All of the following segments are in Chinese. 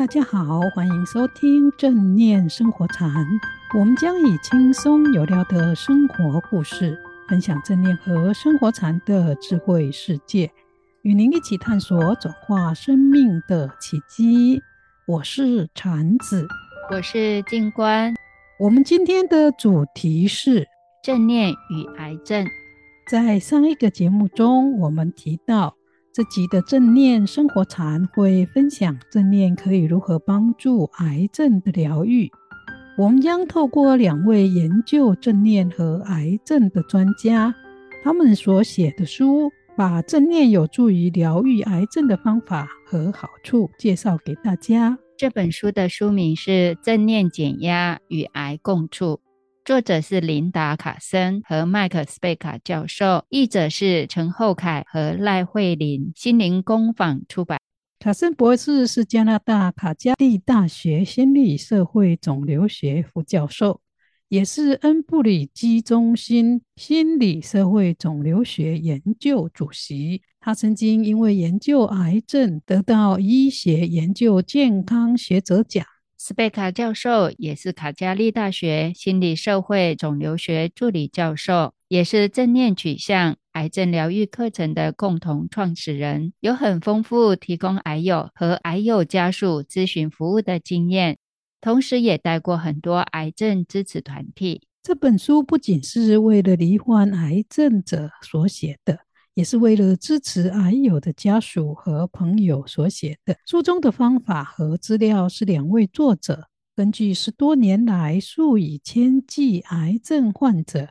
大家好，欢迎收听正念生活禅。我们将以轻松有料的生活故事，分享正念和生活禅的智慧世界，与您一起探索转化生命的奇迹。我是禅子，我是静观。我们今天的主题是正念与癌症。在上一个节目中，我们提到。这集的正念生活禅会分享正念可以如何帮助癌症的疗愈。我们将透过两位研究正念和癌症的专家，他们所写的书，把正念有助于疗愈癌症的方法和好处介绍给大家。这本书的书名是《正念减压与癌共处》。作者是琳达·卡森和麦克·斯贝卡教授，译者是陈厚凯和赖慧玲，心灵工坊出版。卡森博士是加拿大卡加利大学心理社会肿瘤学副教授，也是恩布里基中心心理社会肿瘤学研究主席。他曾经因为研究癌症得到医学研究健康学者奖。斯贝卡教授也是卡加利大学心理社会肿瘤学助理教授，也是正念取向癌症疗愈课程的共同创始人，有很丰富提供癌友和癌友家属咨询服务的经验，同时也带过很多癌症支持团体。这本书不仅是为了罹患癌症者所写的。也是为了支持癌友的家属和朋友所写的。书中的方法和资料是两位作者根据十多年来数以千计癌症患者、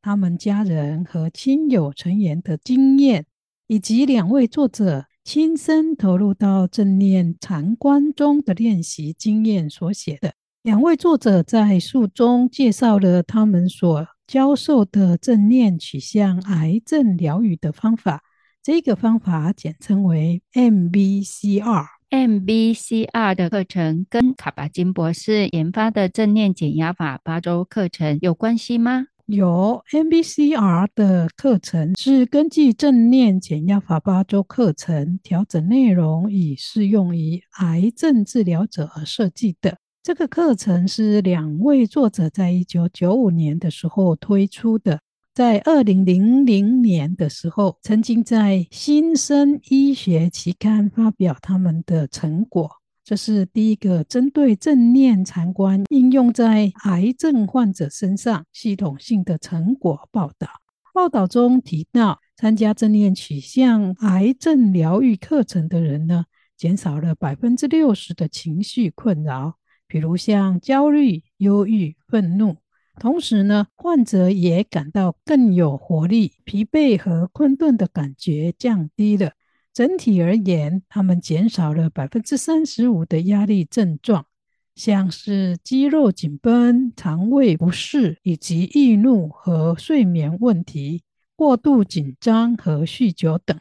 他们家人和亲友成员的经验，以及两位作者亲身投入到正念禅观中的练习经验所写的。两位作者在书中介绍了他们所教授的正念取向癌症疗愈的方法，这个方法简称为 MBCR。MBCR 的课程跟卡巴金博士研发的正念减压法八周课程有关系吗？有，MBCR 的课程是根据正念减压法八周课程调整内容，以适用于癌症治疗者而设计的。这个课程是两位作者在一九九五年的时候推出的，在二零零零年的时候，曾经在《新生医学》期刊发表他们的成果。这是第一个针对正念禅观应用在癌症患者身上系统性的成果报道。报道中提到，参加正念取向癌症疗愈课程的人呢，减少了百分之六十的情绪困扰。比如像焦虑、忧郁、愤怒，同时呢，患者也感到更有活力，疲惫和困顿的感觉降低了。整体而言，他们减少了百分之三十五的压力症状，像是肌肉紧绷、肠胃不适以及易怒和睡眠问题、过度紧张和酗酒等。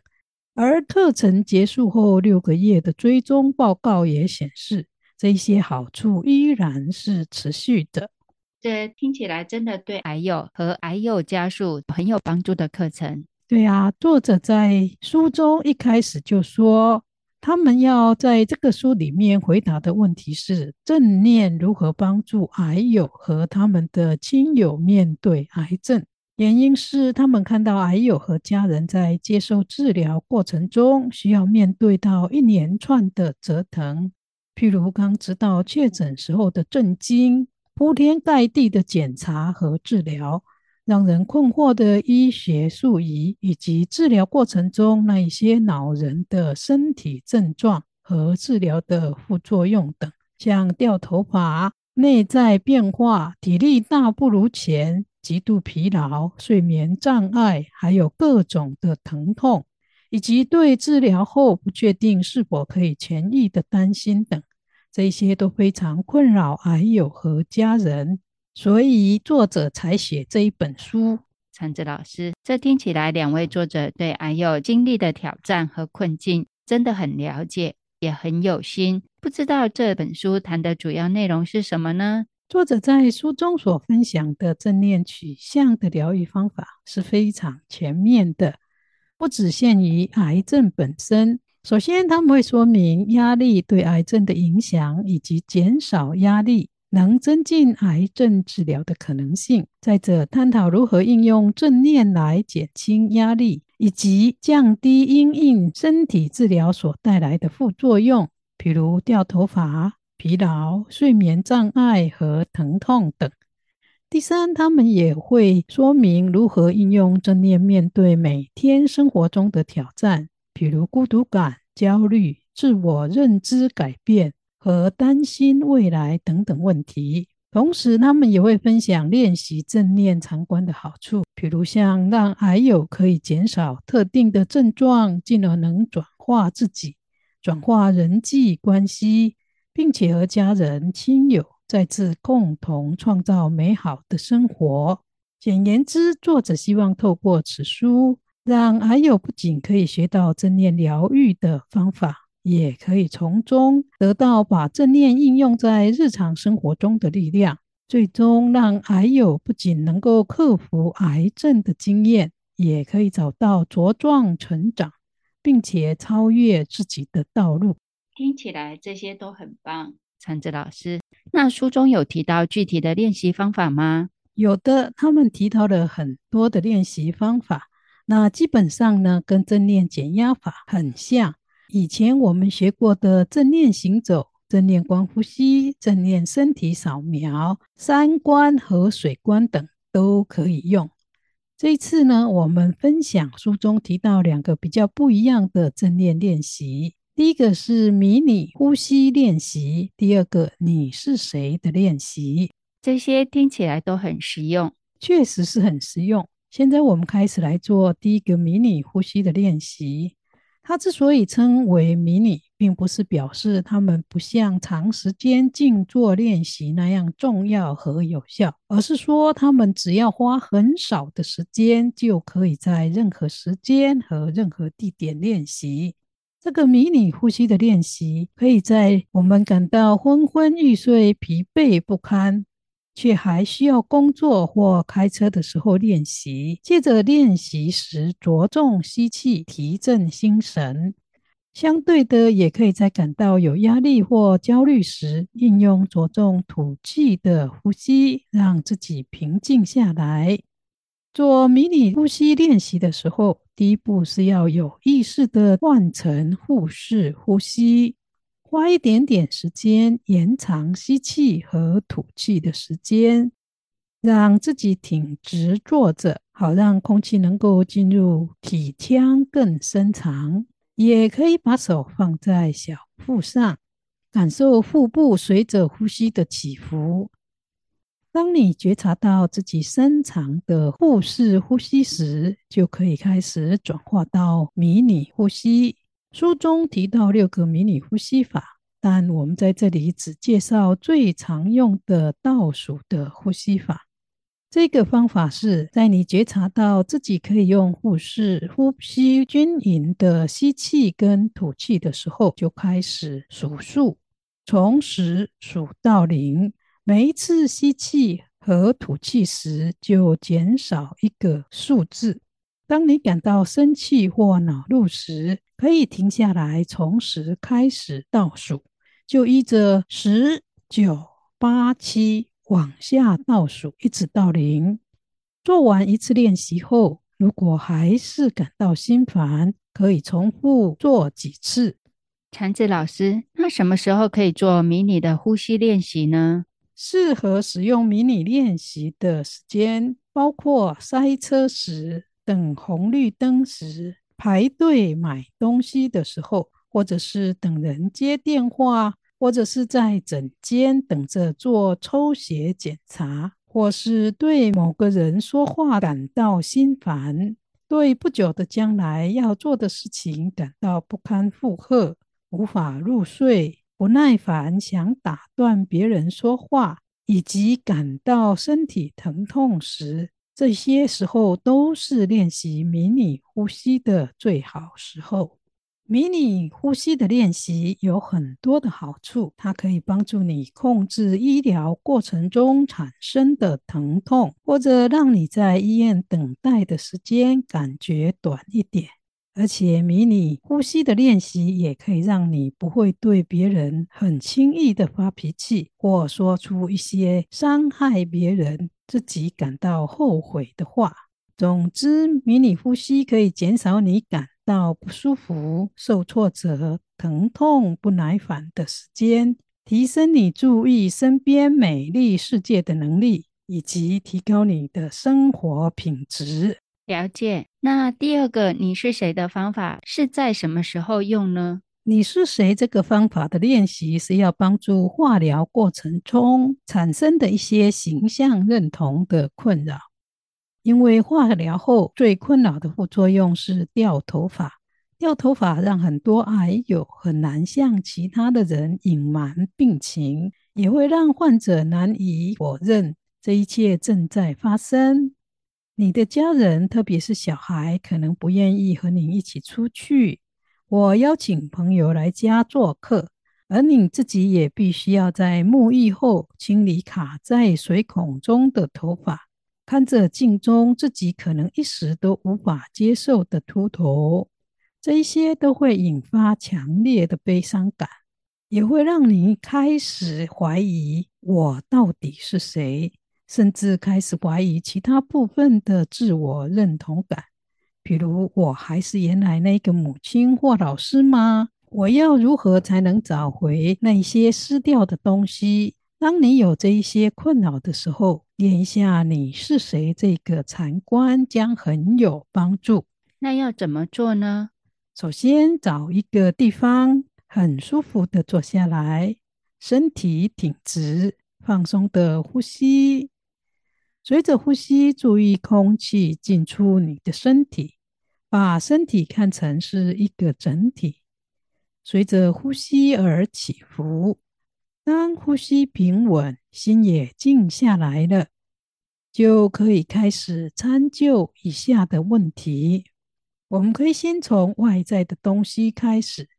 而课程结束后六个月的追踪报告也显示，这些好处依然是持续的。这听起来真的对癌友和癌友家属很有帮助的课程。对啊，作者在书中一开始就说，他们要在这个书里面回答的问题是：正念如何帮助癌友和他们的亲友面对癌症？原因是他们看到癌友和家人在接受治疗过程中，需要面对到一连串的折腾。譬如刚知道确诊时候的震惊、铺天盖地的检查和治疗，让人困惑的医学术语，以及治疗过程中那一些恼人的身体症状和治疗的副作用等，像掉头发、内在变化、体力大不如前、极度疲劳、睡眠障碍，还有各种的疼痛，以及对治疗后不确定是否可以痊愈的担心等。这些都非常困扰癌友和家人，所以作者才写这一本书。禅子老师，这听起来两位作者对癌友经历的挑战和困境真的很了解，也很有心。不知道这本书谈的主要内容是什么呢？作者在书中所分享的正念取向的疗愈方法是非常全面的，不只限于癌症本身。首先，他们会说明压力对癌症的影响，以及减少压力能增进癌症治疗的可能性。再者，探讨如何应用正念来减轻压力，以及降低因应身体治疗所带来的副作用，譬如掉头发、疲劳、睡眠障碍和疼痛等。第三，他们也会说明如何应用正念面对每天生活中的挑战。比如孤独感、焦虑、自我认知改变和担心未来等等问题。同时，他们也会分享练习正念常观的好处，比如像让癌友可以减少特定的症状，进而能转化自己、转化人际关系，并且和家人、亲友再次共同创造美好的生活。简言之，作者希望透过此书。让癌友不仅可以学到正念疗愈的方法，也可以从中得到把正念应用在日常生活中的力量，最终让癌友不仅能够克服癌症的经验，也可以找到茁壮成长，并且超越自己的道路。听起来这些都很棒，禅子老师。那书中有提到具体的练习方法吗？有的，他们提到了很多的练习方法。那基本上呢，跟正念减压法很像。以前我们学过的正念行走、正念观呼吸、正念身体扫描、三观和水观等都可以用。这一次呢，我们分享书中提到两个比较不一样的正念练习。第一个是迷你呼吸练习，第二个你是谁的练习。这些听起来都很实用，确实是很实用。现在我们开始来做第一个迷你呼吸的练习。它之所以称为迷你，并不是表示它们不像长时间静坐练习那样重要和有效，而是说它们只要花很少的时间，就可以在任何时间和任何地点练习。这个迷你呼吸的练习，可以在我们感到昏昏欲睡、疲惫不堪，却还需要工作或开车的时候练习。接着练习时，着重吸气，提振心神；相对的，也可以在感到有压力或焦虑时，应用着重吐气的呼吸，让自己平静下来。做迷你呼吸练习的时候，第一步是要有意识地换成腹式呼吸。花一点点时间延长吸气和吐气的时间，让自己挺直坐着，好让空气能够进入体腔更深长。也可以把手放在小腹上，感受腹部随着呼吸的起伏。当你觉察到自己深长的腹式呼吸时，就可以开始转化到迷你呼吸。书中提到六个迷你呼吸法，但我们在这里只介绍最常用的倒数的呼吸法。这个方法是在你觉察到自己可以用腹式呼吸均匀的吸气跟吐气的时候，就开始数数，从十数到零。每一次吸气和吐气时，就减少一个数字。当你感到生气或恼怒时，可以停下来，从十开始倒数，就依着十、九、八、七往下倒数，一直到零。做完一次练习后，如果还是感到心烦，可以重复做几次。禅子老师，那什么时候可以做迷你的呼吸练习呢？适合使用迷你练习的时间，包括塞车时。等红绿灯时，排队买东西的时候，或者是等人接电话，或者是在诊间等着做抽血检查，或是对某个人说话感到心烦，对不久的将来要做的事情感到不堪负荷，无法入睡，不耐烦，想打断别人说话，以及感到身体疼痛时。这些时候都是练习迷你呼吸的最好时候。迷你呼吸的练习有很多的好处，它可以帮助你控制医疗过程中产生的疼痛，或者让你在医院等待的时间感觉短一点。而且迷你呼吸的练习也可以让你不会对别人很轻易的发脾气，或说出一些伤害别人、自己感到后悔的话。总之，迷你呼吸可以减少你感到不舒服、受挫折、疼痛、不耐烦的时间，提升你注意身边美丽世界的能力。以及提高你的生活品质。了解。那第二个“你是谁”的方法是在什么时候用呢？“你是谁”这个方法的练习是要帮助化疗过程中产生的一些形象认同的困扰。因为化疗后最困扰的副作用是掉头发，掉头发让很多癌友很难向其他的人隐瞒病情，也会让患者难以否认。这一切正在发生。你的家人，特别是小孩，可能不愿意和你一起出去。我邀请朋友来家做客，而你自己也必须要在沐浴后清理卡在水孔中的头发，看着镜中自己可能一时都无法接受的秃头。这一些都会引发强烈的悲伤感，也会让你开始怀疑我到底是谁。甚至开始怀疑其他部分的自我认同感，比如我还是原来那个母亲或老师吗？我要如何才能找回那些失掉的东西？当你有这一些困扰的时候，练一下你是谁这个禅观将很有帮助。那要怎么做呢？首先找一个地方很舒服的坐下来，身体挺直，放松的呼吸。随着呼吸，注意空气进出你的身体，把身体看成是一个整体，随着呼吸而起伏。当呼吸平稳，心也静下来了，就可以开始参究以下的问题。我们可以先从外在的东西开始，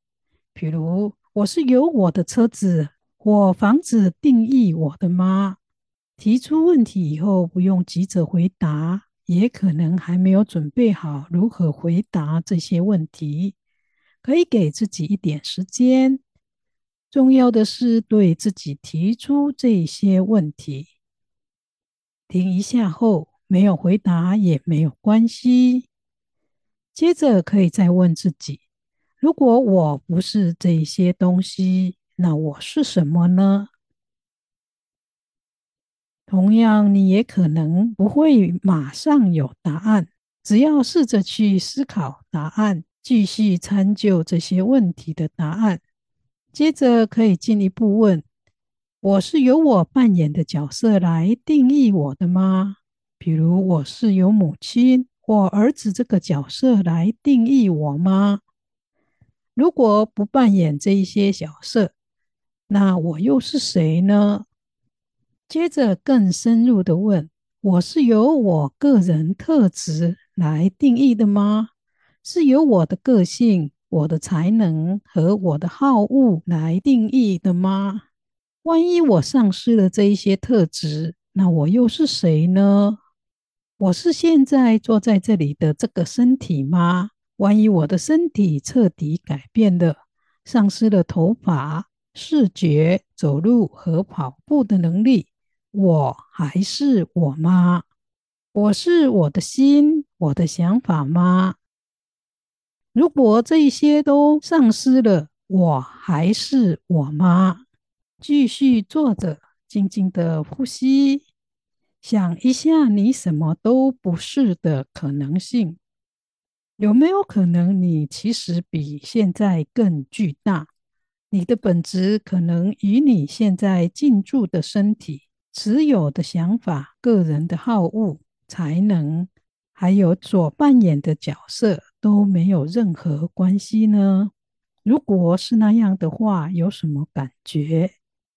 比如，我是由我的车子或房子定义我的吗？提出问题以后，不用急着回答，也可能还没有准备好如何回答这些问题，可以给自己一点时间。重要的是对自己提出这些问题。停一下后，没有回答也没有关系。接着可以再问自己：如果我不是这些东西，那我是什么呢？同样，你也可能不会马上有答案，只要试着去思考答案，继续参究这些问题的答案。接着可以进一步问：我是由我扮演的角色来定义我的吗？比如，我是由母亲或儿子这个角色来定义我吗？如果不扮演这一些角色，那我又是谁呢？接着更深入的问：我是由我个人特质来定义的吗？是由我的个性、我的才能和我的好恶来定义的吗？万一我丧失了这一些特质，那我又是谁呢？我是现在坐在这里的这个身体吗？万一我的身体彻底改变了，丧失了头发、视觉、走路和跑步的能力，我还是我吗？我是我的心、我的想法吗？如果这一些都丧失了，我还是我吗？继续坐着，静静的呼吸，想一下你什么都不是的可能性。有没有可能你其实比现在更巨大？你的本质可能与你现在进驻的身体。持有的想法、个人的好恶、才能，还有所扮演的角色都没有任何关系呢？如果是那样的话，有什么感觉？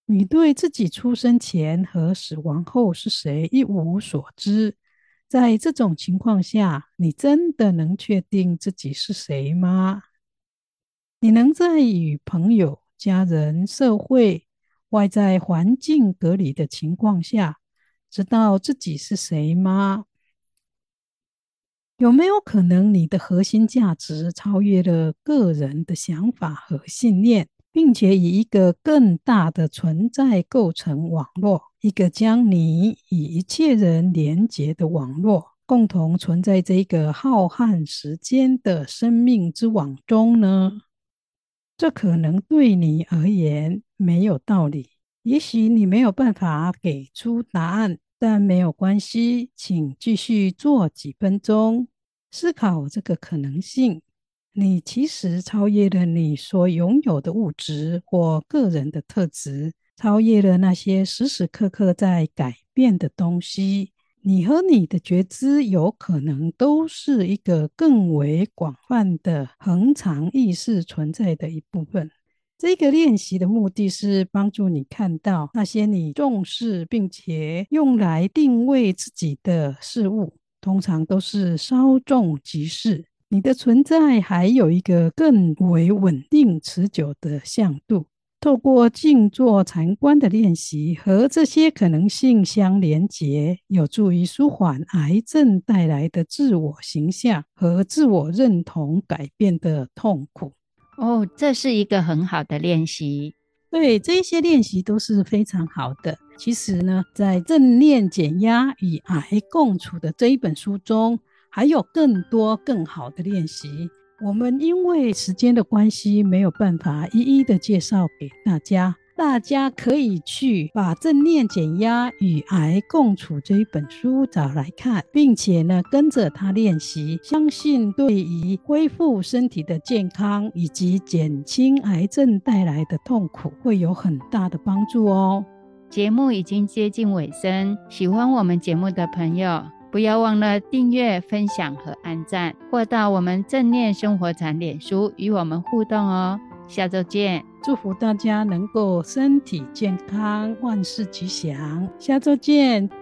你对自己出生前和死亡后是谁一无所知。在这种情况下，你真的能确定自己是谁吗？你能在与朋友、家人、社会，外在环境隔离的情况下，知道自己是谁吗？有没有可能你的核心价值超越了个人的想法和信念，并且以一个更大的存在构成网络，一个将你与一切人连结的网络，共同存在这个浩瀚时间的生命之网中呢？这可能对你而言没有道理，也许你没有办法给出答案，但没有关系，请继续做几分钟。思考这个可能性，你其实超越了你所拥有的物质或个人的特质，超越了那些时时刻刻在改变的东西。你和你的觉知有可能都是一个更为广泛的恒常意识存在的一部分。这个练习的目的是帮助你看到那些你重视并且用来定位自己的事物。通常都是稍纵即逝。你的存在还有一个更为稳定、持久的向度。透过静坐禅观的练习和这些可能性相连结，有助于舒缓癌症带来的自我形象和自我认同改变的痛苦。哦，这是一个很好的练习。对，这些练习都是非常好的。其实呢，在正念减压与癌共处的这一本书中，还有更多更好的练习。我们因为时间的关系，没有办法一一的介绍给大家。大家可以去把《正念减压与癌共处》这一本书找来看，并且呢，跟着他练习，相信对于恢复身体的健康以及减轻癌症带来的痛苦会有很大的帮助哦。节目已经接近尾声，喜欢我们节目的朋友，不要忘了订阅、分享和按赞，或到我们正念生活禅脸书与我们互动哦。下周见，祝福大家能够身体健康，万事吉祥。下周见。